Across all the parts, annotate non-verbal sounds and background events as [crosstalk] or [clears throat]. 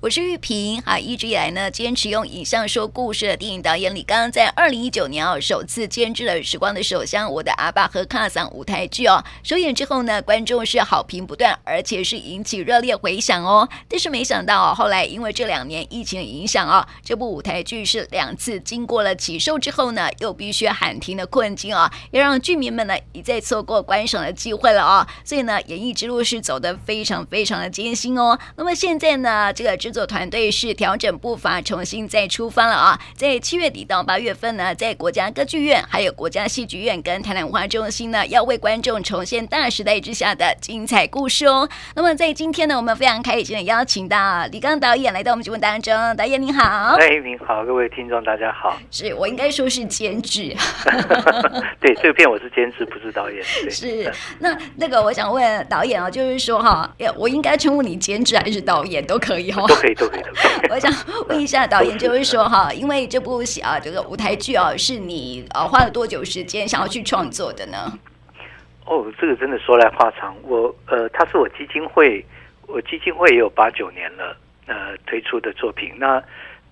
我是玉萍啊，一直以来呢，坚持用影像说故事的电影导演李刚，在二零一九年哦，首次监制了《时光的手相》我的阿爸和卡桑舞台剧哦，首演之后呢，观众是好评不断，而且是引起热烈回响哦。但是没想到哦，后来因为这两年疫情的影响哦，这部舞台剧是两次经过了起售之后呢，又必须喊停的困境哦，也让剧迷们呢一再错过观赏的机会了哦。所以呢，演艺之路是走得非常非常的艰辛哦。那么现在呢，这个。制作团队是调整步伐，重新再出发了啊！在七月底到八月份呢，在国家歌剧院、还有国家戏剧院跟台南文化中心呢，要为观众重现大时代之下的精彩故事哦。那么在今天呢，我们非常开心的邀请到李刚导演来到我们节目当中。导演您好，哎，您好，各位听众大家好。是我应该说是监制，对，这个片我是监制，不是导演。对是那那个我想问导演啊，就是说哈，我应该称呼你监制还是导演都可以哈？可以，都可以，都可以。我想问一下导演，就是说哈，因为这部戏啊，这个舞台剧啊，是你呃花了多久时间想要去创作的呢？哦，这个真的说来话长。我呃，它是我基金会，我基金会也有八九年了，呃，推出的作品。那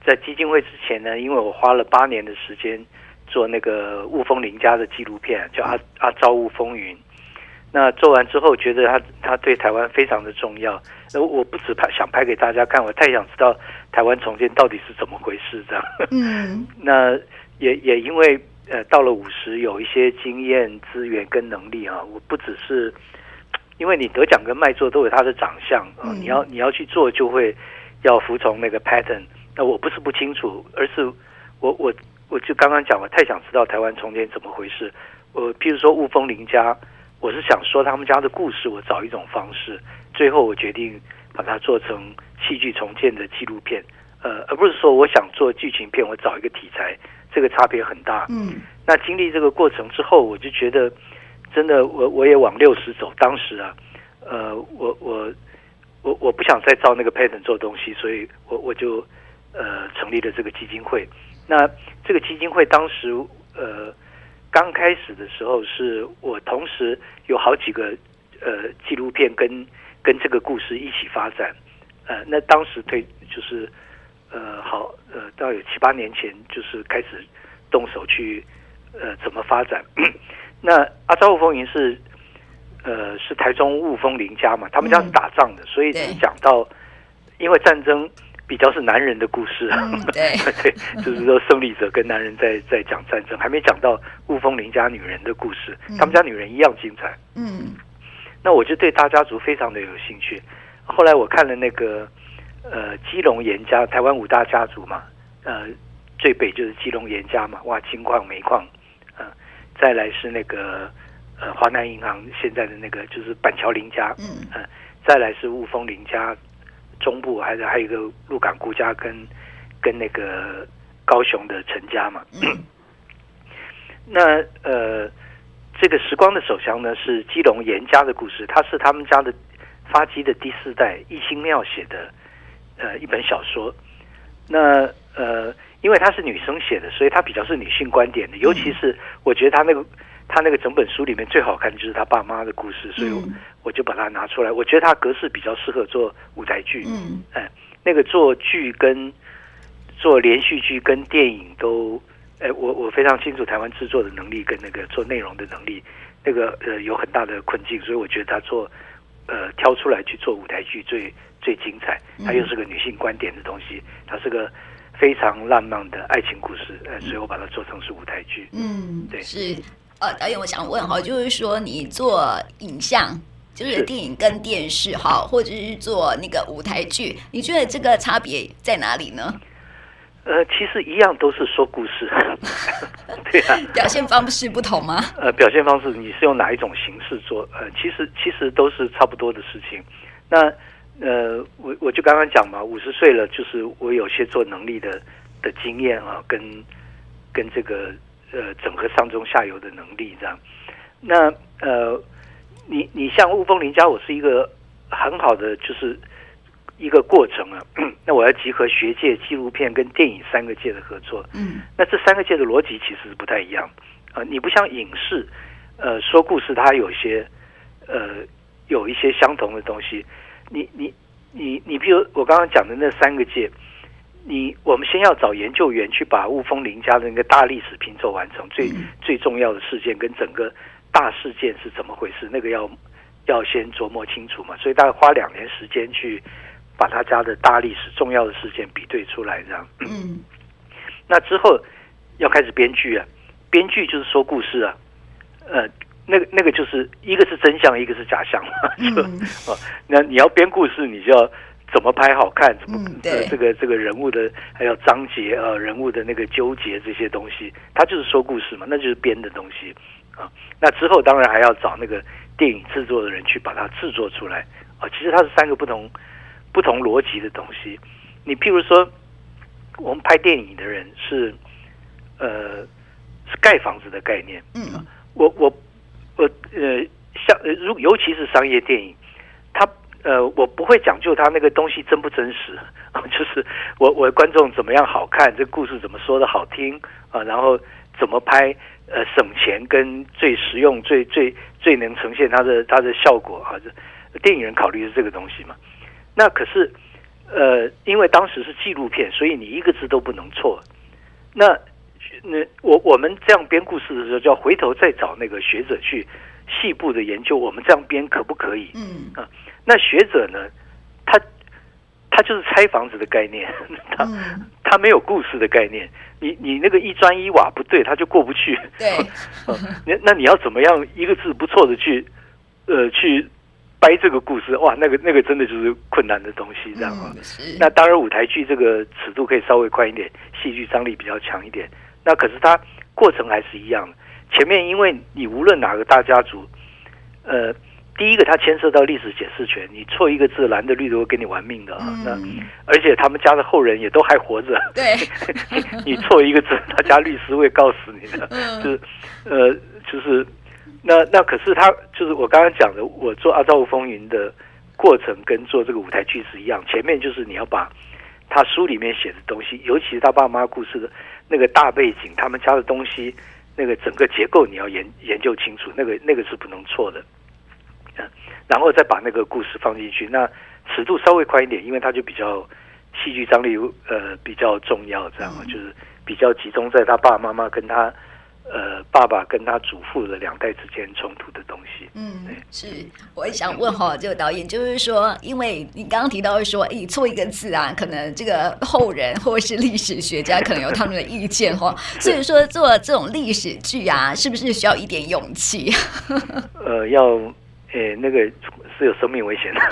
在基金会之前呢，因为我花了八年的时间做那个雾峰林家的纪录片，叫阿《阿阿昭雾风云》。那做完之后，觉得他他对台湾非常的重要。那我不止拍想拍给大家看，我太想知道台湾重建到底是怎么回事这样。嗯，[laughs] 那也也因为呃到了五十，有一些经验、资源跟能力啊，我不只是因为你得奖跟卖座都有他的长相啊，你要你要去做就会要服从那个 pattern。那我不是不清楚，而是我我我就刚刚讲，我太想知道台湾重建怎么回事。我譬如说雾峰林家。我是想说他们家的故事，我找一种方式，最后我决定把它做成戏剧重建的纪录片，呃，而不是说我想做剧情片，我找一个题材，这个差别很大。嗯，那经历这个过程之后，我就觉得真的，我我也往六十走。当时啊，呃，我我我我不想再照那个 pattern 做东西，所以我我就呃成立了这个基金会。那这个基金会当时呃。刚开始的时候，是我同时有好几个呃纪录片跟跟这个故事一起发展，呃，那当时推就是呃好呃，到有七八年前就是开始动手去呃怎么发展。[clears throat] 那阿昭雾风云是呃是台中雾峰林家嘛，他们家是打仗的，嗯、所以是讲到因为战争。比较是男人的故事，嗯、[laughs] 对对，就是说胜利者跟男人在在讲战争，还没讲到雾峰林家女人的故事，嗯、他们家女人一样精彩。嗯，那我就对大家族非常的有兴趣。后来我看了那个呃基隆严家，台湾五大家族嘛，呃最北就是基隆严家嘛，哇，金矿煤矿，嗯、呃，再来是那个呃华南银行现在的那个就是板桥林家，嗯、呃，再来是雾峰林家。中部还是还有一个鹿港顾家跟跟那个高雄的陈家嘛，嗯、[coughs] 那呃这个时光的手枪呢是基隆严家的故事，它是他们家的发迹的第四代一心妙写的呃一本小说，那呃因为她是女生写的，所以她比较是女性观点的，尤其是我觉得她那个。他那个整本书里面最好看的就是他爸妈的故事，所以我我就把它拿出来。我觉得他格式比较适合做舞台剧。嗯，哎，那个做剧跟做连续剧跟电影都，哎，我我非常清楚台湾制作的能力跟那个做内容的能力，那个呃有很大的困境，所以我觉得他做呃挑出来去做舞台剧最最精彩。他又是个女性观点的东西，他是个非常浪漫的爱情故事，呃，所以我把它做成是舞台剧。嗯，对，是。呃，导演，我想问哈，就是说你做影像，就是电影跟电视哈，或者是做那个舞台剧，你觉得这个差别在哪里呢？呃，其实一样都是说故事，[laughs] [laughs] 对啊，表现方式不同吗？呃，表现方式你是用哪一种形式做？呃，其实其实都是差不多的事情。那呃，我我就刚刚讲嘛，五十岁了，就是我有些做能力的的经验啊，跟跟这个。呃，整个上中下游的能力这样，那呃，你你像雾峰林家，我是一个很好的，就是一个过程啊。[clears throat] 那我要集合学界、纪录片跟电影三个界的合作。嗯，那这三个界的逻辑其实是不太一样啊，呃。你不像影视，呃，说故事它有些呃有一些相同的东西。你你你你比如我刚刚讲的那三个界，你我们先要找研究员去把雾峰林家的那个大历史拼凑完成，最最重要的事件跟整个大事件是怎么回事，那个要要先琢磨清楚嘛。所以大概花两年时间去把他家的大历史重要的事件比对出来，这样。嗯。[clears throat] 那之后要开始编剧啊，编剧就是说故事啊，呃。那个那个就是一个是真相，一个是假象嘛，就 [laughs] 哦，那你要编故事，你就要怎么拍好看，怎么、这个这个人物的还有章节啊，人物的那个纠结这些东西，他就是说故事嘛，那就是编的东西啊。那之后当然还要找那个电影制作的人去把它制作出来啊。其实它是三个不同不同逻辑的东西。你譬如说，我们拍电影的人是呃是盖房子的概念，嗯，我我。我呃，像呃，如尤其是商业电影，他呃，我不会讲究他那个东西真不真实啊，[laughs] 就是我我观众怎么样好看，这故事怎么说的好听啊，然后怎么拍呃省钱跟最实用、最最最能呈现它的它的效果啊，这电影人考虑是这个东西嘛。那可是呃，因为当时是纪录片，所以你一个字都不能错。那那我我们这样编故事的时候，就要回头再找那个学者去细部的研究，我们这样编可不可以？嗯啊，那学者呢，他他就是拆房子的概念，他、嗯、[laughs] 他没有故事的概念。你你那个一砖一瓦不对，他就过不去。对，[laughs] 那、啊、那你要怎么样一个字不错的去呃去掰这个故事？哇，那个那个真的就是困难的东西，这样啊。嗯、那当然舞台剧这个尺度可以稍微宽一点，戏剧张力比较强一点。那可是它过程还是一样的。前面因为你无论哪个大家族，呃，第一个它牵涉到历史解释权，你错一个字，蓝的绿的会跟你玩命的啊。嗯、那而且他们家的后人也都还活着。对，[laughs] [laughs] 你错一个字，他家律师会告死你的。嗯、就是呃，就是那那可是他就是我刚刚讲的，我做《阿罩雾风云》的过程跟做这个舞台剧是一样。前面就是你要把他书里面写的东西，尤其是他爸妈故事的。那个大背景，他们家的东西，那个整个结构你要研研究清楚，那个那个是不能错的，嗯，然后再把那个故事放进去，那尺度稍微宽一点，因为它就比较戏剧张力呃比较重要，这样就是比较集中在他爸爸妈妈跟他。呃，爸爸跟他祖父的两代之间冲突的东西，嗯，是，我也想问哈，这个导演就是说，因为你刚刚提到说，哎，错一个字啊，可能这个后人或是历史学家可能有他们的意见哈，[laughs] 所以说做这种历史剧啊，是不是需要一点勇气？[laughs] 呃，要。哎，那个是有生命危险的。[laughs]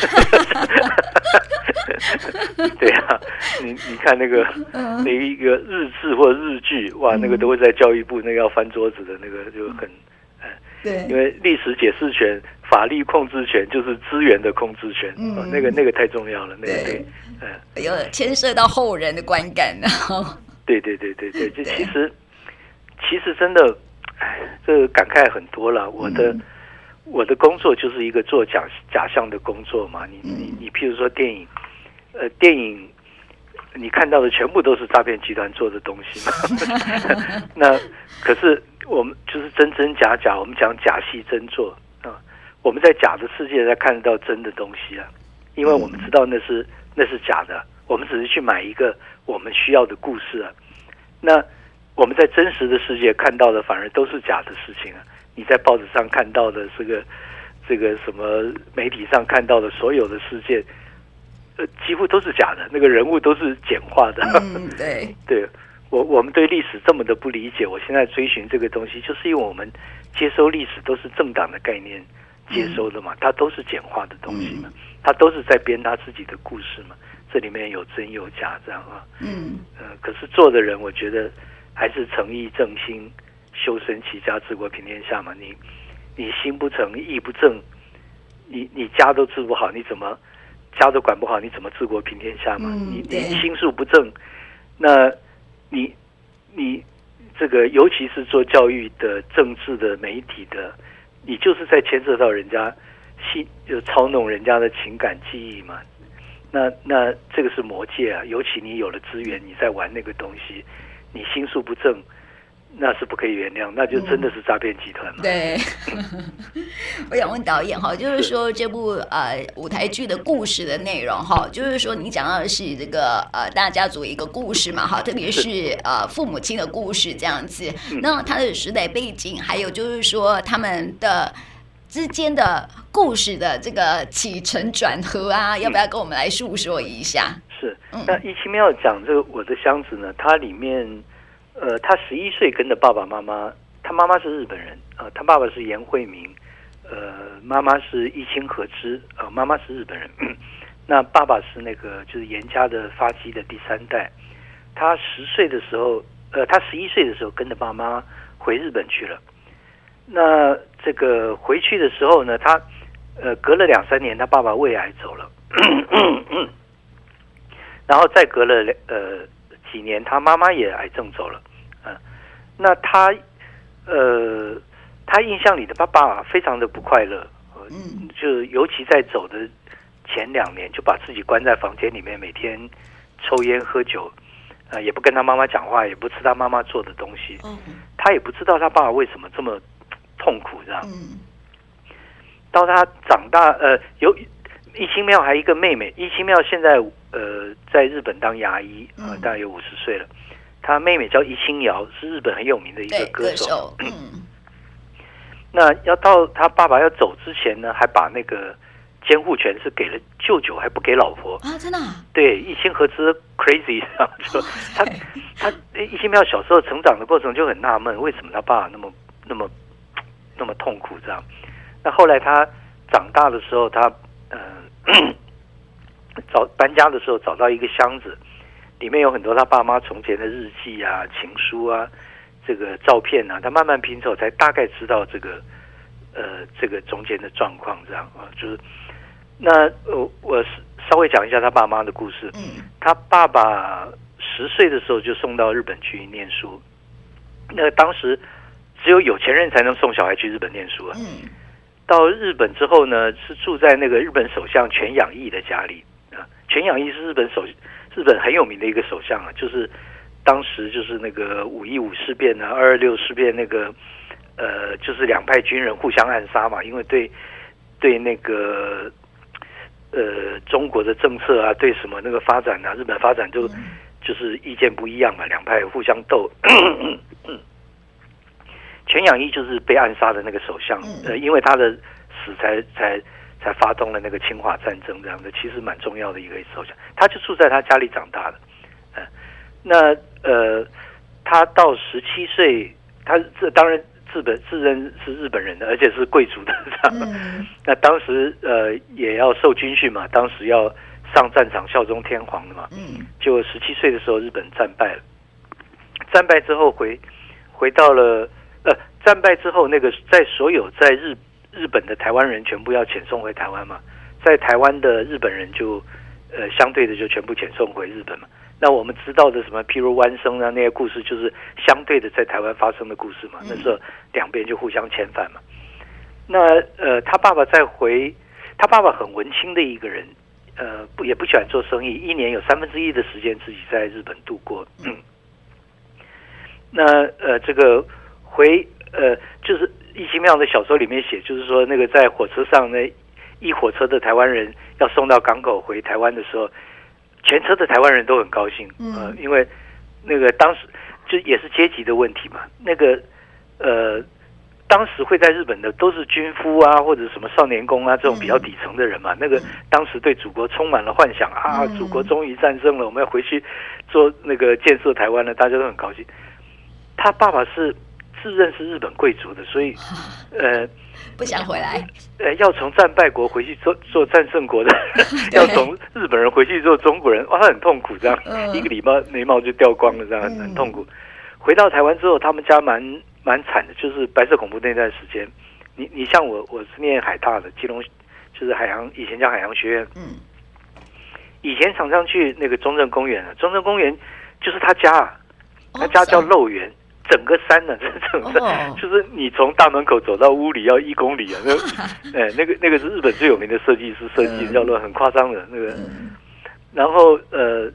对啊，你你看那个那一个日志或者日剧，哇，那个都会在教育部那个要翻桌子的那个就很，对，因为历史解释权、法律控制权就是资源的控制权，嗯，那个那个太重要了，那个对，嗯，有牵涉到后人的观感，[laughs] 然后，对对对对对，这其实其实真的，哎，这个感慨很多了，我的。我的工作就是一个做假假象的工作嘛，你你你，譬如说电影，呃，电影你看到的全部都是诈骗集团做的东西嘛。[laughs] [laughs] 那可是我们就是真真假假，我们讲假戏真做啊。我们在假的世界才看得到真的东西啊，因为我们知道那是那是假的，我们只是去买一个我们需要的故事啊。那我们在真实的世界看到的反而都是假的事情啊。你在报纸上看到的这个，这个什么媒体上看到的所有的事件，呃，几乎都是假的，那个人物都是简化的。嗯，[laughs] 对，对我我们对历史这么的不理解，我现在追寻这个东西，就是因为我们接收历史都是政党的概念接收的嘛，嗯、它都是简化的东西嘛，它都是在编他自己的故事嘛，这里面有真有假这样啊。嗯，呃，可是做的人，我觉得还是诚意正心。修身齐家治国平天下嘛，你你心不诚意不正，你你家都治不好，你怎么家都管不好，你怎么治国平天下嘛？嗯、你你心术不正，那你你这个尤其是做教育的、政治的、媒体的，你就是在牵涉到人家心，就操弄人家的情感记忆嘛。那那这个是魔戒啊，尤其你有了资源，你在玩那个东西，你心术不正。那是不可以原谅，那就真的是诈骗集团嘛。对，[laughs] 我想问导演哈，就是说这部呃舞台剧的故事的内容哈，就是说你讲到的是这个呃大家族一个故事嘛哈，特别是呃父母亲的故事这样子，那他的时代背景，还有就是说他们的之间的故事的这个起承转合啊，要不要跟我们来述说一下？是，那一期妙讲这个我的箱子呢，它里面。呃，他十一岁跟着爸爸妈妈，他妈妈是日本人啊、呃，他爸爸是严惠明，呃，妈妈是一清和之，呃，妈妈是日本人，[coughs] 那爸爸是那个就是严家的发迹的第三代。他十岁的时候，呃，他十一岁的时候跟着爸妈回日本去了。那这个回去的时候呢，他呃隔了两三年，他爸爸胃癌走了，[coughs] 然后再隔了两呃。几年，他妈妈也癌症走了，嗯、呃，那他，呃，他印象里的爸爸非常的不快乐，嗯，就尤其在走的前两年，就把自己关在房间里面，每天抽烟喝酒，呃，也不跟他妈妈讲话，也不吃他妈妈做的东西，嗯，他也不知道他爸爸为什么这么痛苦，这样，嗯，到他长大，呃，有。一清妙还有一个妹妹，一清妙现在呃在日本当牙医，呃，大概有五十岁了。她妹妹叫一清瑶，是日本很有名的一个歌手。歌手 [clears throat] 嗯，那要到他爸爸要走之前呢，还把那个监护权是给了舅舅，还不给老婆啊？真的？对，一清和之 crazy，就 [laughs] 他他一清妙小时候成长的过程就很纳闷，为什么他爸爸那么那么那么痛苦这样？那后来他长大的时候，他呃。[coughs] 找搬家的时候找到一个箱子，里面有很多他爸妈从前的日记啊、情书啊、这个照片啊，他慢慢拼凑才大概知道这个呃这个中间的状况这样啊，就是那我我稍微讲一下他爸妈的故事。嗯，他爸爸十岁的时候就送到日本去念书，那当时只有有钱人才能送小孩去日本念书啊。嗯。到日本之后呢，是住在那个日本首相全养义的家里啊。全养义是日本首日本很有名的一个首相啊，就是当时就是那个五一五事变啊，二二六事变那个呃，就是两派军人互相暗杀嘛，因为对对那个呃中国的政策啊，对什么那个发展啊，日本发展就就是意见不一样嘛，两派互相斗。[coughs] 泉养义就是被暗杀的那个首相，呃，因为他的死才才才发动了那个侵华战争，这样的其实蛮重要的一个首相。他就住在他家里长大的，呃、那呃，他到十七岁，他这当然自本自认是日本人的，而且是贵族的这样。嗯、那当时呃也要受军训嘛，当时要上战场效忠天皇的嘛。嗯，就十七岁的时候，日本战败了，战败之后回回到了。呃，战败之后，那个在所有在日日本的台湾人全部要遣送回台湾嘛，在台湾的日本人就呃相对的就全部遣送回日本嘛。那我们知道的什么，譬如弯生啊那些故事，就是相对的在台湾发生的故事嘛。那时候两边就互相遣返嘛。那呃，他爸爸在回，他爸爸很文青的一个人，呃，不也不喜欢做生意，一年有三分之一的时间自己在日本度过。嗯，[clears throat] 那呃这个。回呃，就是易清妙的小说里面写，就是说那个在火车上呢一火车的台湾人要送到港口回台湾的时候，全车的台湾人都很高兴，呃，因为那个当时就也是阶级的问题嘛。那个呃，当时会在日本的都是军夫啊，或者什么少年宫啊这种比较底层的人嘛。那个当时对祖国充满了幻想啊，祖国终于战胜了，我们要回去做那个建设台湾了，大家都很高兴。他爸爸是。自认是日本贵族的，所以，呃，不想回来。呃，要从战败国回去做做战胜国的，[laughs] 要从日本人回去做中国人，哇，他很痛苦，这样、嗯、一个礼拜眉毛就掉光了，这样很，痛苦。回到台湾之后，他们家蛮蛮惨的，就是白色恐怖那段时间。你你像我，我是念海大的，基隆就是海洋，以前叫海洋学院。嗯。以前常常去那个中正公园啊，中正公园就是他家，他家叫肉圆。哦整个山呢，[laughs] 整个山就是你从大门口走到屋里要一公里啊！那，[laughs] 哎，那个那个是日本最有名的设计师设计，叫做很夸张的那个。然后呃，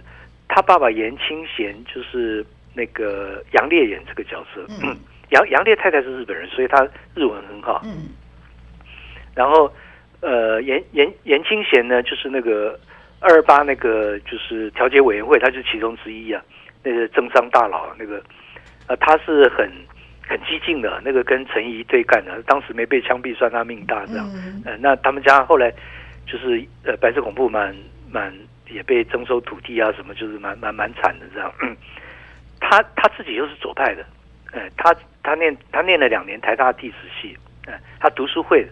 他爸爸严清贤就是那个杨烈演这个角色。嗯，[coughs] 杨杨烈太太是日本人，所以他日文很好。嗯，然后呃，严严严清贤呢，就是那个二二八那个就是调解委员会，他就是其中之一啊。那个政商大佬，那个呃，他是很很激进的，那个跟陈仪对干的，当时没被枪毙，算他命大这样。嗯、呃，那他们家后来就是呃白色恐怖蛮蛮也被征收土地啊什么，就是蛮蛮蛮惨的这样。嗯、他他自己又是左派的，呃，他他念他念了两年台大地质系，呃，他读书会的。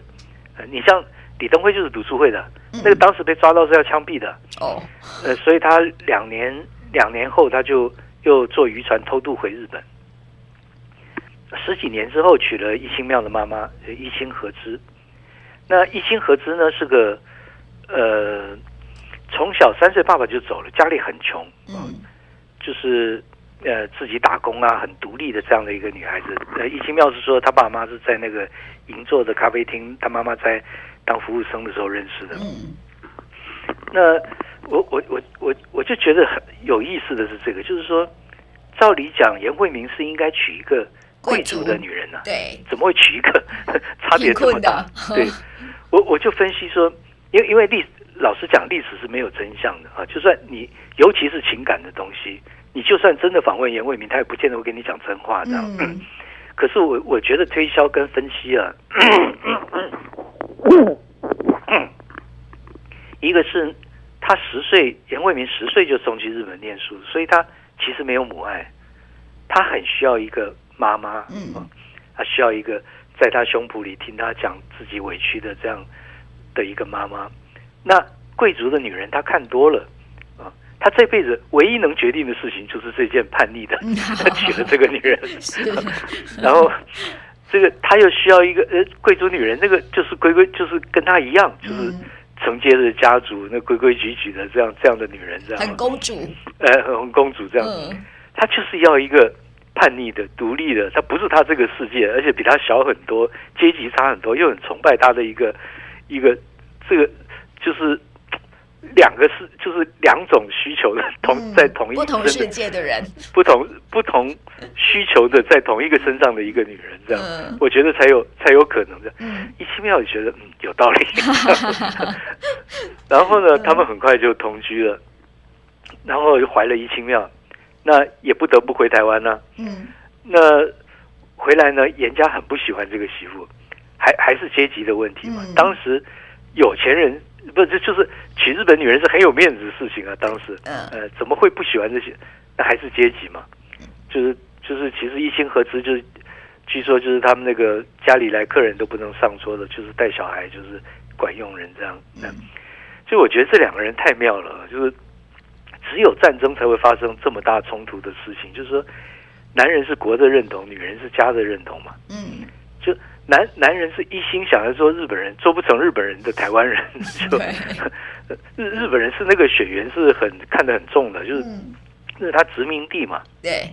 呃，你像李登辉就是读书会的，嗯、那个当时被抓到是要枪毙的。哦，呃，所以他两年。两年后，他就又坐渔船偷渡回日本。十几年之后，娶了一清庙的妈妈，一清和之。那一清和之呢，是个呃，从小三岁爸爸就走了，家里很穷，嗯，就是呃自己打工啊，很独立的这样的一个女孩子。呃，一清庙是说，她爸妈是在那个银座的咖啡厅，她妈妈在当服务生的时候认识的。嗯，那。我我我我我就觉得很有意思的是这个，就是说，照理讲，严惠明是应该娶一个贵族的女人呢、啊，对，怎么会娶一个 [laughs] 差别这么大？对，我我就分析说，因为因为历老实讲，历史是没有真相的啊。就算你尤其是情感的东西，你就算真的访问颜惠明，他也不见得会跟你讲真话这样。嗯、[clears throat] 可是我我觉得推销跟分析啊，一个是。他十岁，颜惠明十岁就送去日本念书，所以他其实没有母爱，他很需要一个妈妈，嗯，她需要一个在她胸脯里听她讲自己委屈的这样的一个妈妈。那贵族的女人，她看多了啊，他这辈子唯一能决定的事情就是这件叛逆的，[laughs] 她娶了这个女人，[laughs] 然后这个他又需要一个呃贵族女人，那个就是规规，就是跟她一样，就是。承接着家族那规规矩矩的这样这样的女人，这样。很公主，呃，很公主这样，嗯、她就是要一个叛逆的、独立的，他不是他这个世界，而且比他小很多，阶级差很多，又很崇拜他的一个一个这个就是。两个是就是两种需求的同在同一不同世界的人，不同不同需求的在同一个身上的一个女人，这样、嗯、我觉得才有才有可能的。嗯，一心庙也觉得嗯有道理。[laughs] [laughs] 然后呢，嗯、他们很快就同居了，然后又怀了一清庙，那也不得不回台湾呢、啊。嗯，那回来呢，严家很不喜欢这个媳妇，还还是阶级的问题嘛。嗯、当时有钱人。不，这就是娶日本女人是很有面子的事情啊！当时，呃，怎么会不喜欢这些？那还是阶级嘛，就是就是，其实一心合资就是，据说就是他们那个家里来客人都不能上桌的，就是带小孩就是管佣人这样。那所以我觉得这两个人太妙了，就是只有战争才会发生这么大冲突的事情。就是说，男人是国的认同，女人是家的认同嘛。嗯，就。男男人是一心想要做日本人，做不成日本人的台湾人，[laughs] 就 [laughs] 日日本人是那个血缘是很看得很重的，就是那是他殖民地嘛。对，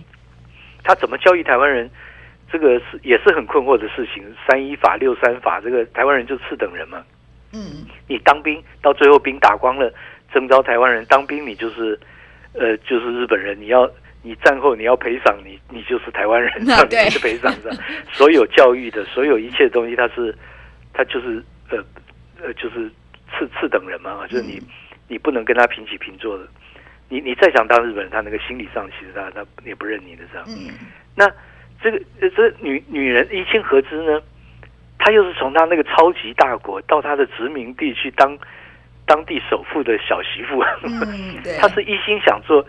他怎么教育台湾人，这个是也是很困惑的事情。三一法、六三法，这个台湾人就次等人嘛。嗯，你当兵到最后兵打光了，征召台湾人当兵，你就是呃就是日本人，你要。你战后你要赔偿，你你就是台湾人，那你是赔偿的。所有教育的，所有一切东西，他是他就是呃呃，就是次次等人嘛，就是你你不能跟他平起平坐的。你你再想当日本人，他那个心理上其实他他也不认你的这样。嗯，那这个这女女人一清和之呢，她又是从她那个超级大国到她的殖民地去当当地首富的小媳妇。嗯，对，[laughs] 她是一心想做。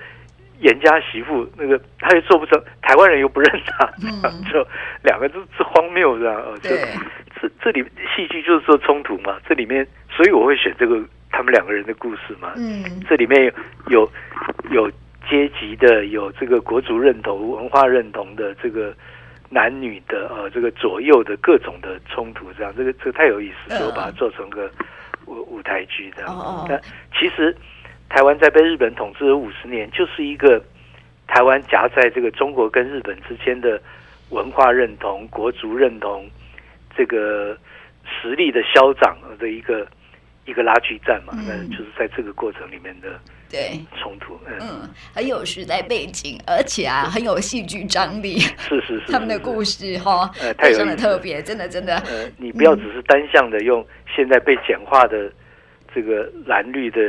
严家媳妇那个，他又做不成，台湾人又不认他，嗯、[laughs] 就两个字是荒谬这样。对，这这里戏剧就是说冲突嘛，这里面，所以我会选这个他们两个人的故事嘛。嗯，这里面有有阶级的，有这个国族认同、文化认同的，这个男女的呃，这个左右的各种的冲突，这样，这个这个太有意思，所以我把它做成个舞舞台剧这样。哦，那其实。台湾在被日本统治了五十年，就是一个台湾夹在这个中国跟日本之间的文化认同、国族认同，这个实力的消长的一个一个拉锯战嘛。那就是在这个过程里面的对。冲突，嗯，嗯，很有时代背景，而且啊很有戏剧张力，是是是，他们的故事哈，呃，非常的特别，真的真的，呃，你不要只是单向的用现在被简化的这个蓝绿的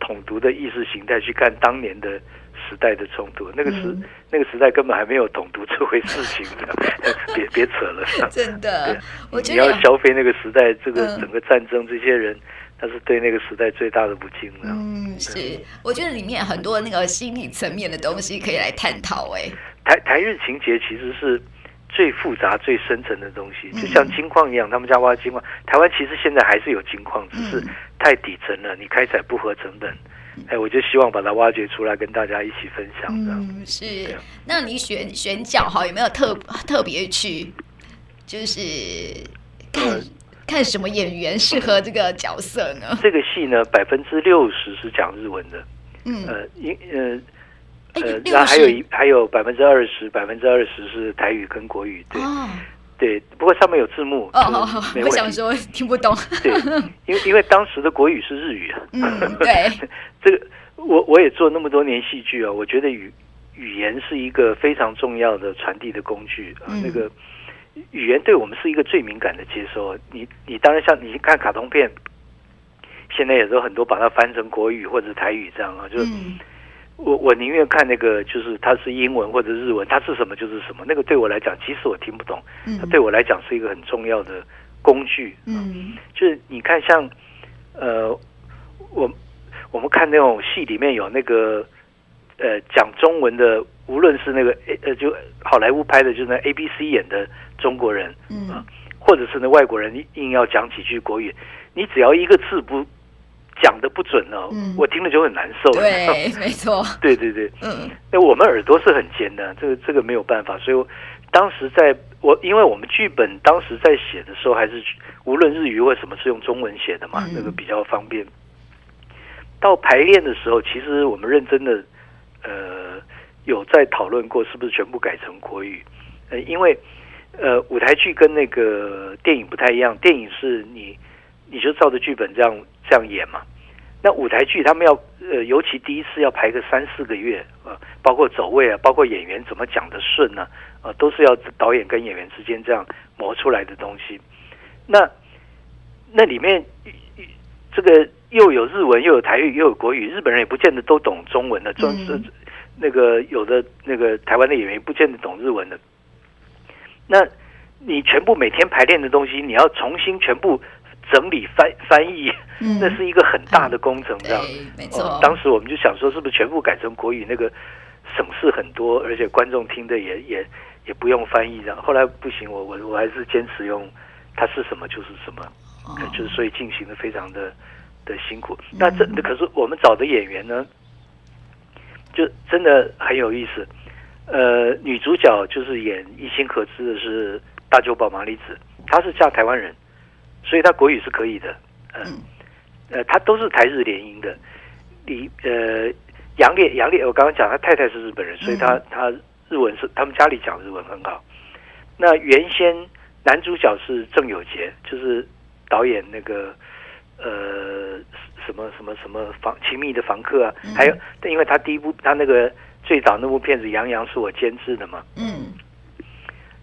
统独的意识形态去看当年的时代的冲突，那个时、嗯、那个时代根本还没有统独这回事情的，[laughs] 别别扯了，真的，我觉得你要消费那个时代这个整个战争这些人。嗯那是对那个时代最大的不敬了。嗯，是，我觉得里面很多那个心理层面的东西可以来探讨。哎，台台日情节其实是最复杂、最深层的东西，就像金矿一样，他们家挖金矿。台湾其实现在还是有金矿，只是太底层了，你开采不合成本。哎，我就希望把它挖掘出来，跟大家一起分享。嗯，是。那你选选角哈，有没有特特别去，就是看？看什么演员适合这个角色呢？这个戏呢，百分之六十是讲日文的，嗯，呃，因呃呃，那、欸、还有一还有百分之二十，百分之二十是台语跟国语，对，哦、对，不过上面有字幕，哦，我想说听不懂，对，因为因为当时的国语是日语。啊，嗯，[laughs] 对，这个我我也做那么多年戏剧啊，我觉得语语言是一个非常重要的传递的工具啊，嗯、那个。语言对我们是一个最敏感的接收。你你当然像你看卡通片，现在也都很多把它翻成国语或者台语这样啊。就是我我宁愿看那个，就是它是英文或者日文，它是什么就是什么。那个对我来讲，即使我听不懂，它对我来讲是一个很重要的工具。嗯，就是你看像呃，我我们看那种戏里面有那个呃讲中文的，无论是那个呃就好莱坞拍的，就是那 A B C 演的。中国人，嗯，或者是那外国人硬要讲几句国语，你只要一个字不讲的不准了，嗯，我听了就很难受。对，[laughs] 没错。对对对，嗯，那我们耳朵是很尖的，这个这个没有办法。所以我当时在我，因为我们剧本当时在写的时候，还是无论日语或什么是用中文写的嘛，那个比较方便。到排练的时候，其实我们认真的，呃，有在讨论过是不是全部改成国语，呃，因为。呃，舞台剧跟那个电影不太一样，电影是你你就照着剧本这样这样演嘛。那舞台剧他们要呃，尤其第一次要排个三四个月啊，包括走位啊，包括演员怎么讲的顺呢，啊，都是要导演跟演员之间这样磨出来的东西。那那里面这个又有日文，又有台语，又有国语，日本人也不见得都懂中文的，专是那个有的那个台湾的演员不见得懂日文的。那，你全部每天排练的东西，你要重新全部整理翻翻译，嗯，那是一个很大的工程，这样。没错，哦。当时我们就想说，是不是全部改成国语，那个省事很多，而且观众听的也也也不用翻译这样。后来不行，我我我还是坚持用，它是什么就是什么，哦，就是所以进行的非常的的辛苦。那这可是我们找的演员呢，就真的很有意思。呃，女主角就是演一心可知的是大久保麻里子，她是嫁台湾人，所以她国语是可以的。呃、嗯，呃，她都是台日联姻的。李呃杨烈杨烈，我刚刚讲他太太是日本人，所以他他日文是他们家里讲日文很好。那原先男主角是郑有杰，就是导演那个呃什么什么什么房亲密的房客啊，还有，因为他第一部他那个。最早那部片子《杨洋》是我监制的嘛？嗯，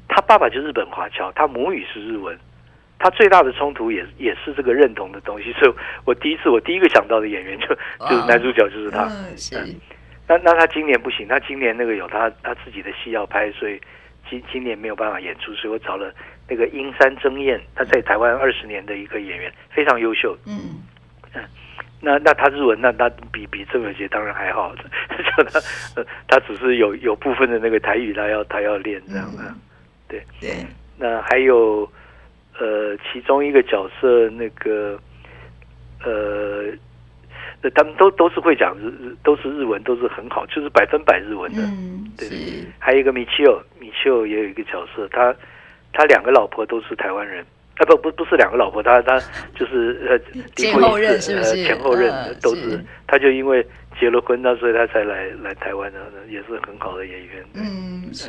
他爸爸就日本华侨，他母语是日文，他最大的冲突也也是这个认同的东西。所以，我第一次我第一个想到的演员就就是男主角就是他。嗯，是。那那他今年不行，他今年那个有他他自己的戏要拍，所以今今年没有办法演出，所以我找了那个英山争艳，他在台湾二十年的一个演员，非常优秀。嗯嗯。那那他日文，那那比比郑有杰当然还好，[laughs] 就他他只是有有部分的那个台语，他要他要练这样的，嗯，对对。那还有呃，其中一个角色那个呃，那他们都都是会讲日日，都是日文，都是很好，就是百分百日文的。嗯，对。还有一个米切尔，米切尔也有一个角色，他他两个老婆都是台湾人。啊不不不是两个老婆，他他就是呃前后任是不是？前后任都是，是，他就因为结了婚，那所以他才来来台湾的，也是很好的演员。嗯，是。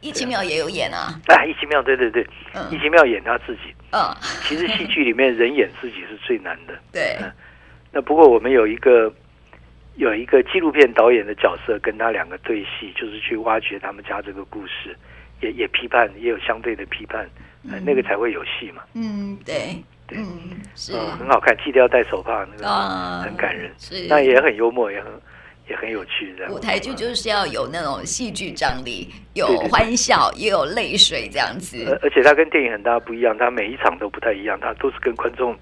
易其妙也有演啊。[laughs] 啊，易其妙，对对对，易、嗯、其妙演他自己。嗯。其实戏剧里面人演自己是最难的。[laughs] 对。那不过我们有一个有一个纪录片导演的角色跟他两个对戏，就是去挖掘他们家这个故事，也也批判，也有相对的批判，嗯呃、那个才会有戏嘛。嗯，对，对，嗯，是、呃，很好看，记得要戴手帕，那个很感人，是，那也很幽默，也很也很有趣。这样舞台剧就是要有那种戏剧张力，有欢笑，也有泪水，这样子。而而且它跟电影很大不一样，它每一场都不太一样，它都是跟观众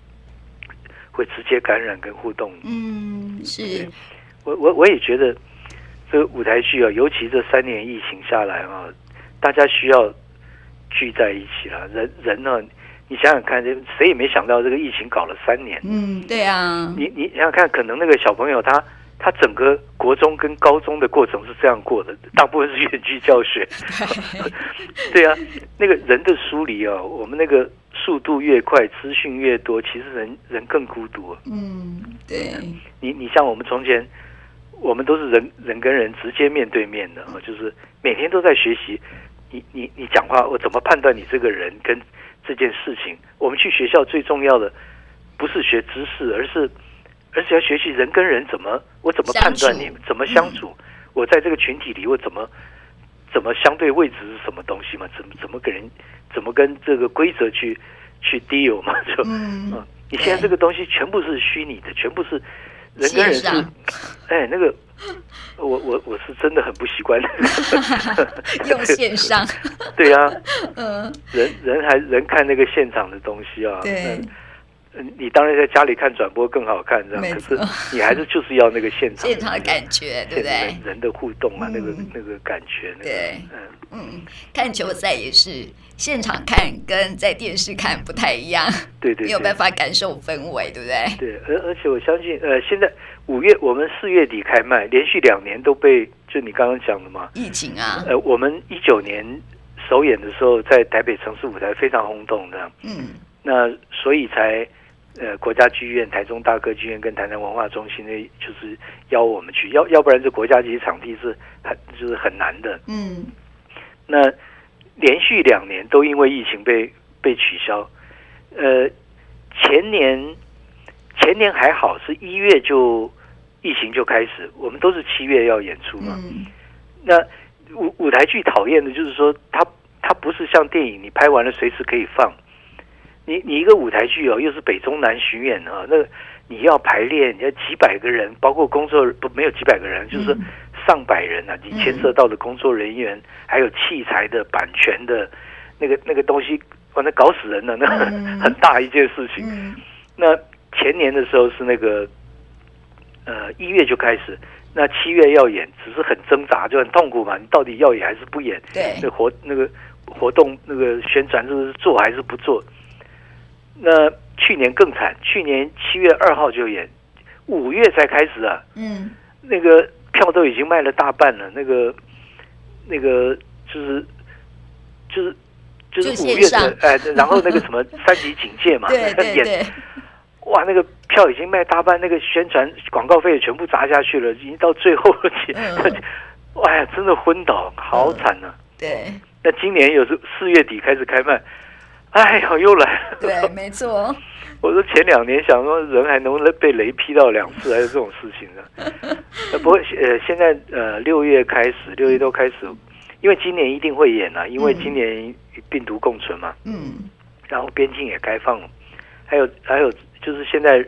会直接感染跟互动。嗯，是。我我我也觉得这个舞台剧啊，尤其这三年疫情下来啊，大家需要聚在一起了。人人呢，你想想看，谁也没想到这个疫情搞了三年。嗯，对啊。你你想想看，可能那个小朋友他他整个国中跟高中的过程是这样过的，大部分是远距教学。[laughs] 对啊，那个人的疏离啊，我们那个速度越快，资讯越多，其实人人更孤独。嗯，对。你你像我们从前。我们都是人人跟人直接面对面的啊，就是每天都在学习。你你你讲话，我怎么判断你这个人跟这件事情？我们去学校最重要的不是学知识，而是而是要学习人跟人怎么，我怎么判断你怎么相处？我在这个群体里，我怎么怎么相对位置是什么东西嘛？怎么怎么跟人怎么跟这个规则去去 deal 嘛？[laughs] 就嗯，你现在这个东西全部是虚拟的，全部是。人跟人是，[laughs] 哎，那个，我我我是真的很不习惯 [laughs] 用线上。[laughs] 对呀、啊，嗯，人人还人看那个现场的东西啊，对。你当然在家里看转播更好看，这样。可是你还是就是要那个现场 [laughs] 现场的感觉，对不对？人的互动啊，那个那个感觉，对，嗯嗯，看球赛也是现场看，跟在电视看不太一样，对对，没有办法感受氛围，对不对？对，而而且我相信，呃，现在五月我们四月底开卖，连续两年都被就你刚刚讲的嘛，疫情啊，呃，我们一九年首演的时候在台北城市舞台非常轰动的，嗯，那所以才。呃，国家剧院、台中大歌剧院跟台南文化中心呢，就是邀我们去，要要不然这国家级场地是很就是很难的。嗯，那连续两年都因为疫情被被取消。呃，前年前年还好，是一月就疫情就开始，我们都是七月要演出嘛。嗯，那舞舞台剧讨厌的就是说，它它不是像电影，你拍完了随时可以放。你你一个舞台剧哦，又是北中南巡演啊，那你要排练，你要几百个人，包括工作不没有几百个人，就是上百人啊，你牵涉到的工作人员，还有器材的版权的，那个那个东西，哇，那搞死人了，那很 [laughs] 很大一件事情。那前年的时候是那个，呃，一月就开始，那七月要演，只是很挣扎，就很痛苦嘛，你到底要演还是不演？对，那活那个活动那个宣传就是做还是不做？那去年更惨，去年七月二号就演，五月才开始啊。嗯，那个票都已经卖了大半了。那个那个就是就是就是五月的哎，然后那个什么三级警戒嘛，[laughs] 对对对，哇，那个票已经卖大半，那个宣传广告费也全部砸下去了，已经到最后了。嗯，[laughs] 哇呀，真的昏倒，好惨啊。对，那今年又是四月底开始开卖。哎呦，又来了！对，没错。[laughs] 我说前两年想说人还能不能被雷劈到两次，还有这种事情呢？[laughs] 不过呃，现在呃六月开始，六月都开始，因为今年一定会演啊，因为今年病毒共存嘛。嗯。然后边境也开放了，还有还有就是现在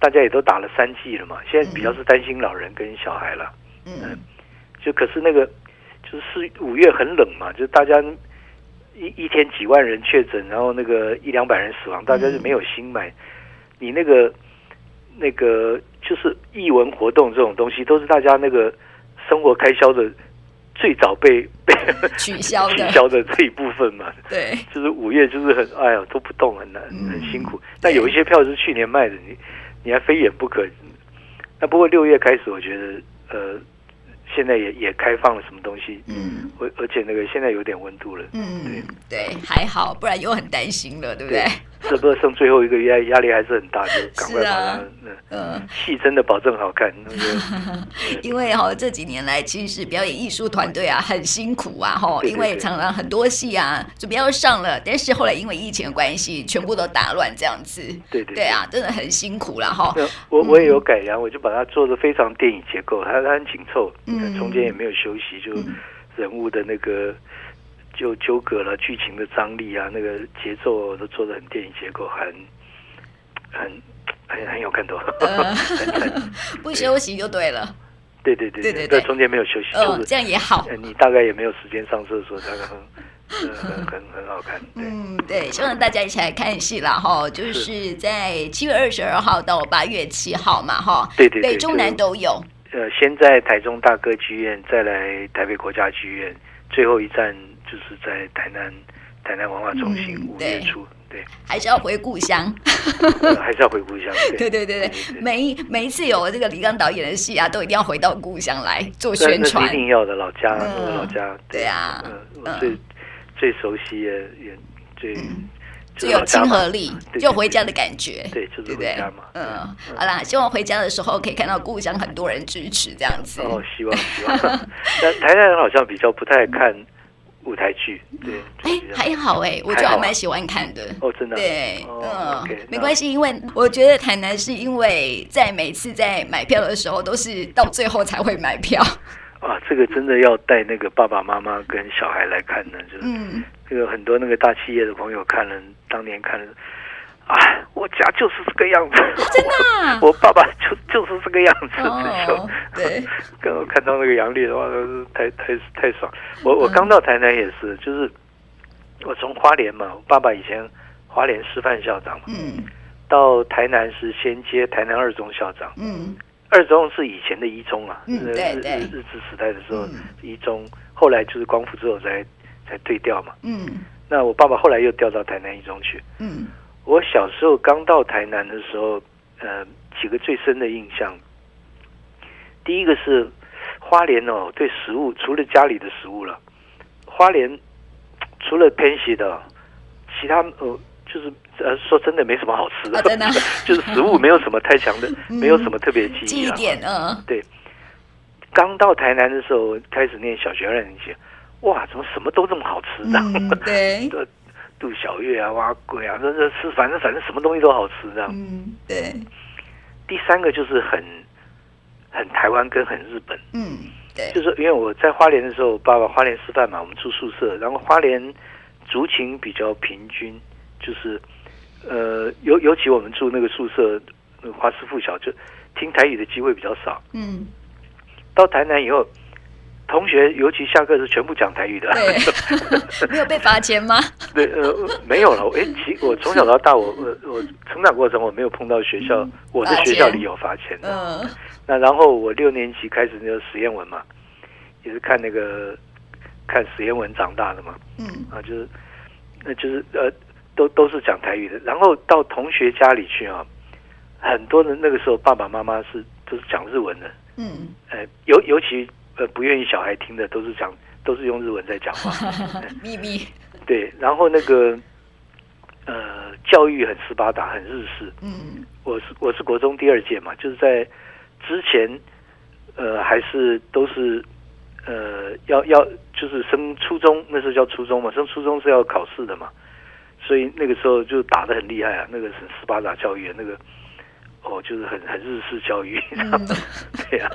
大家也都打了三剂了嘛，现在比较是担心老人跟小孩了。嗯。就可是那个就是四五月很冷嘛，就大家。一一天几万人确诊，然后那个一两百人死亡，大家就没有心买。嗯、你那个那个就是艺文活动这种东西，都是大家那个生活开销的最早被被 [laughs] 取消的取消的这一部分嘛。[laughs] 对，就是五月就是很哎呀都不动，很难很辛苦。嗯、但有一些票是去年卖的，你你还非演不可。那不过六月开始，我觉得呃。现在也也开放了什么东西，嗯，而而且那个现在有点温度了，嗯，对对，还好，不然又很担心了，对不对？这不过剩最后一个月，压力还是很大，就 [laughs] 赶快把它。啊、嗯，戏真的保证好看。那个、[laughs] 因为哈、哦、这几年来，其实表演艺术团队啊很辛苦啊哈，因为常常很多戏啊准备要上了，但是后来因为疫情的关系，全部都打乱这样子。对对对，对啊，真的很辛苦了哈。我我也有改良，我就把它做的非常电影结构，它它很紧凑，嗯，中间也没有休息，就人物的那个。就纠葛了剧情的张力啊，那个节奏都做的很电影结构，很很很很有看头。[laughs] 呃、[laughs] 不休息就对了。对对对对对，对中间没有休息，哦、就是，这样也好。你大概也没有时间上厕所，大概很很很很好看。嗯，对，希望大家一起来看戏啦哈，就是在七月二十二号到八月七号嘛哈。对对对，北中南都有。呃，先在台中大歌剧院，再来台北国家剧院，最后一站。就是在台南，台南文化中心五月初，对，还是要回故乡，还是要回故乡，对。对对对，每一每一次有这个李刚导演的戏啊，都一定要回到故乡来做宣传，一定要的，老家，老家，对。啊，嗯，最最熟悉的也最最有亲和力，就回家的感觉，对，就是回家嘛，嗯，好啦，希望回家的时候可以看到故乡很多人支持这样子，哦，希望 [laughs] 希望，但台南人好像比较不太看。舞台剧对，哎，还好哎，我就还蛮喜欢看的。哦，真的对，嗯，没关系，因为我觉得台南是因为在每次在买票的时候都是到最后才会买票啊，这个真的要带那个爸爸妈妈跟小孩来看呢，就是嗯，这个很多那个大企业的朋友看了，当年看了。啊，我家就是这个样子，啊、真的、啊？我，我爸爸就就是这个样子，哦、对，[laughs] 刚刚看到那个杨丽的话，太太太爽。我我刚到台南也是，就是我从花莲嘛，我爸爸以前花莲师范校长嘛，嗯，到台南是先接台南二中校长，嗯，二中是以前的一中啊，嗯，对对，日治时代的时候一中，后来就是光复之后才才对调嘛，嗯，那我爸爸后来又调到台南一中去，嗯。我小时候刚到台南的时候，呃，几个最深的印象。第一个是花莲哦，对食物除了家里的食物了，花莲除了偏西的，其他呃就是呃说真的没什么好吃的，啊、真的 [laughs] 就是食物没有什么太强的，嗯、[laughs] 没有什么特别记忆记忆点嗯，对。刚到台南的时候，开始念小学二年级，哇，怎么什么都这么好吃的？嗯、对。[laughs] 杜小月啊，哇，贵啊，这这吃，反正反正什么东西都好吃，这样。嗯，对。第三个就是很很台湾跟很日本。嗯，对。就是因为我在花莲的时候，爸爸花莲师范嘛，我们住宿舍，然后花莲族群比较平均，就是呃，尤尤其我们住那个宿舍，那个华师附小，就听台语的机会比较少。嗯。到台南以后。同学，尤其下课是全部讲台语的。对，[laughs] 没有被罚钱吗？对，呃，没有了。哎，其我从小到大，我我我成长过程，我没有碰到学校，嗯、我的学校里有罚钱的。嗯。那然后我六年级开始那个实验文嘛，也是看那个看实验文长大的嘛。嗯。啊，就是，那就是呃，都都是讲台语的。然后到同学家里去啊，很多人那个时候爸爸妈妈是都是讲日文的。嗯。呃，尤尤其。呃，不愿意小孩听的都是讲，都是用日文在讲话。[laughs] 秘密。对，然后那个呃，教育很斯巴达，很日式。嗯，我是我是国中第二届嘛，就是在之前，呃，还是都是呃，要要就是升初中，那时候叫初中嘛，升初中是要考试的嘛，所以那个时候就打的很厉害啊，那个是斯巴达教育，那个。哦，就是很很日式教育，[laughs] 嗯、对呀、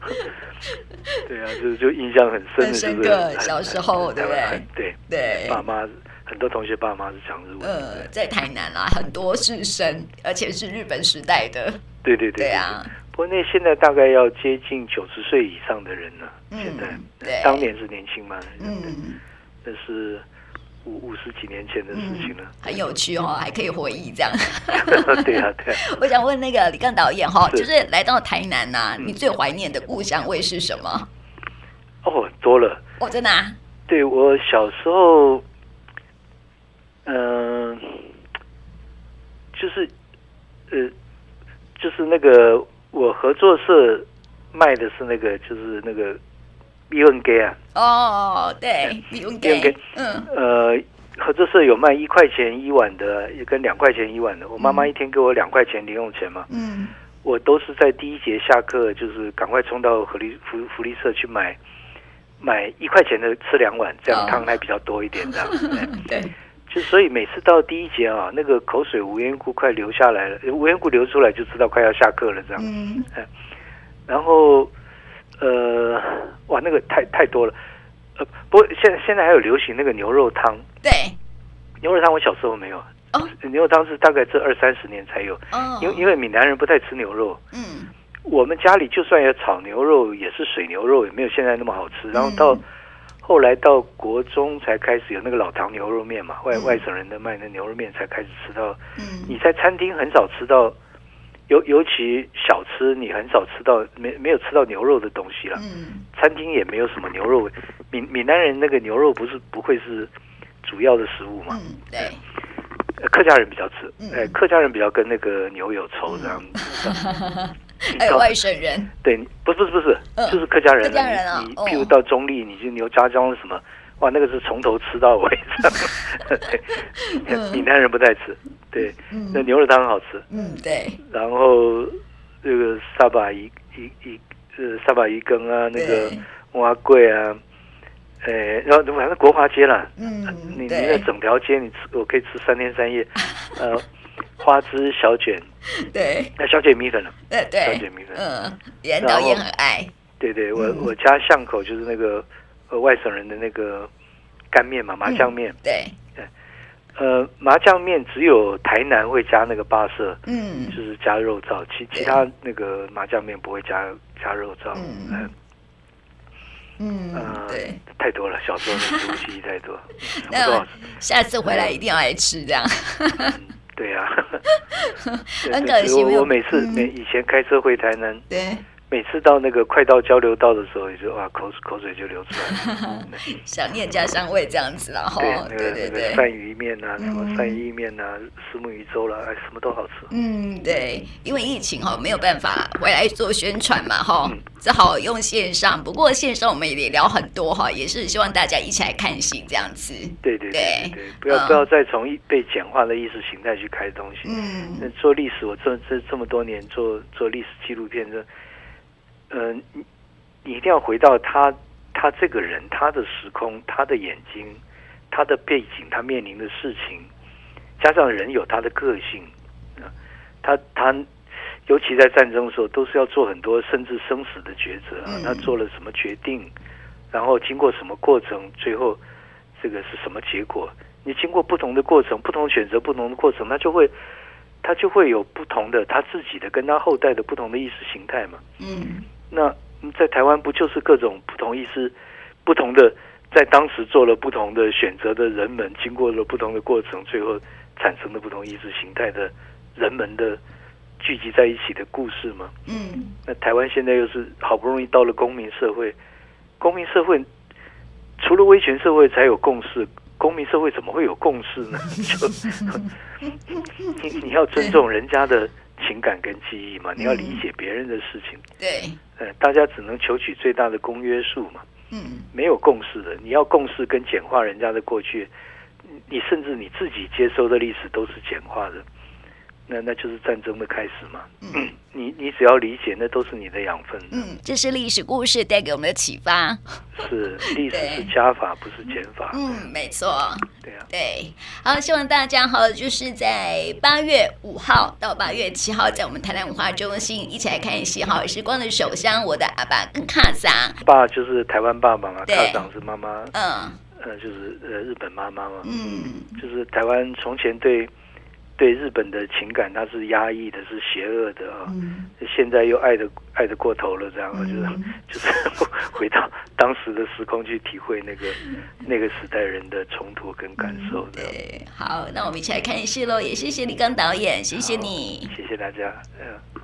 啊，[laughs] 对呀、啊，就是就印象很深的，就是小时候，对不对？对对，爸妈很多同学爸妈是讲日文。呃，在台南啊，很多是生，而且是日本时代的。对对对，对，啊！不过那现在大概要接近九十岁以上的人了。嗯、现在对，当年是年轻嘛？嗯，但是。五五十几年前的事情了，很有趣哦，还可以回忆这样。[laughs] 对啊，对啊。[laughs] 我想问那个李刚导演哈，就是来到台南呐，你最怀念的故乡味是什么？哦，多了。哦，真的啊？对，我小时候，嗯，就是，呃，就是那个我合作社卖的是那个，就是那个。米粉鸡啊！哦，对，米粉鸡。嗯，呃，合作社有卖一块钱一碗的，也跟两块钱一碗的。我妈妈一天给我两块钱零用钱嘛。嗯。我都是在第一节下课，就是赶快冲到福利福福利社去买买一块钱的吃两碗，这样汤还比较多一点，这样。[laughs] 对。就所以每次到第一节啊，那个口水无缘故快流下来了，无缘故流出来就知道快要下课了，这样。嗯。然后，呃，哇，那个太太多了。呃，不过现在现在还有流行那个牛肉汤。对，牛肉汤我小时候没有。哦，牛肉汤是大概这二三十年才有。哦，因为因为闽南人不太吃牛肉。嗯，我们家里就算有炒牛肉，也是水牛肉，也没有现在那么好吃。然后到后来到国中才开始有那个老唐牛肉面嘛，外外省人的卖的牛肉面才开始吃到。嗯，你在餐厅很少吃到。尤尤其小吃，你很少吃到没没有吃到牛肉的东西了。嗯，餐厅也没有什么牛肉。闽闽南人那个牛肉不是不会是主要的食物嘛？嗯，对。客家人比较吃，哎，客家人比较跟那个牛有仇这样子。[laughs] [laughs] 还有外省人？对，不是不是不是，就是客家人。客家人啊，你譬如到中立，你就牛家庄什么，哇，那个是从头吃到尾。[laughs] 闽南人不太吃。对，那牛肉汤很好吃。嗯，对。然后这个沙巴鱼鱼鱼，呃，沙巴鱼羹啊，那个碗粿啊，哎，然后反正国华街啦，嗯，你你那整条街你吃，我可以吃三天三夜。[laughs] 呃，花枝小卷，对，那小卷米粉了，对对，小卷米粉，嗯，严导也很爱。对对，我我家巷口就是那个呃外省人的那个干面嘛，麻酱面，对。呃，麻酱面只有台南会加那个八色，嗯，就是加肉燥，其其他那个麻酱面不会加加肉燥，嗯。嗯，对，太多了，小时候的食物记忆太多，[laughs] 那下次回来一定要来吃这样，对 [laughs] 呀，很可惜，我我每次每以前开车回台南，对。每次到那个快到交流道的时候，也就哇口口水就流出来了，[laughs] 想念家乡味这样子了哈。对对对，鳝鱼面啊，什么鳝鱼意面啊，石目鱼粥啦，哎，什么都好吃。嗯，对，因为疫情哈没有办法回来做宣传嘛哈，只好用线上。不过线上我们也聊很多哈，也是希望大家一起来看戏这样子。对对对对，不要不要再从被简化的意识形态去开东西。嗯，那做历史，我这这这么多年做做历史纪录片这。呃，你你一定要回到他，他这个人，他的时空，他的眼睛，他的背景，他面临的事情，加上人有他的个性啊，他他尤其在战争的时候，都是要做很多甚至生死的抉择啊。他做了什么决定，然后经过什么过程，最后这个是什么结果？你经过不同的过程，不同选择，不同的过程，他就会。他就会有不同的他自己的跟他后代的不同的意识形态嘛。嗯，那在台湾不就是各种不同意思、不同的在当时做了不同的选择的人们，经过了不同的过程，最后产生的不同意识形态的人们的聚集在一起的故事吗？嗯，那台湾现在又是好不容易到了公民社会，公民社会除了威权社会才有共识。公民社会怎么会有共识呢？[laughs] 就你你要尊重人家的情感跟记忆嘛，你要理解别人的事情。对，呃，大家只能求取最大的公约数嘛。嗯，没有共识的，你要共识跟简化人家的过去，你甚至你自己接收的历史都是简化的。那那就是战争的开始嘛。嗯，[clears throat] 你你只要理解，那都是你的养分。嗯，这是历史故事带给我们的启发。[laughs] 是，历史是加法，不是减法。嗯，没错。对啊。对，好，希望大家哈，就是在八月五号到八月七号，在我们台南文化中心一起来看戏好。时光的手相，我的阿爸跟卡桑。爸就是台湾爸爸嘛，卡桑是妈妈。嗯。呃，就是呃日本妈妈嘛。嗯。就是台湾从前对。对日本的情感，它是压抑的，是邪恶的啊！嗯、现在又爱的爱的过头了，这样，嗯、就是就是 [laughs] 回到当时的时空去体会那个、嗯、那个时代人的冲突跟感受。对，好，那我们一起来看戏喽！也谢谢李刚导演，谢谢你，谢谢大家。嗯。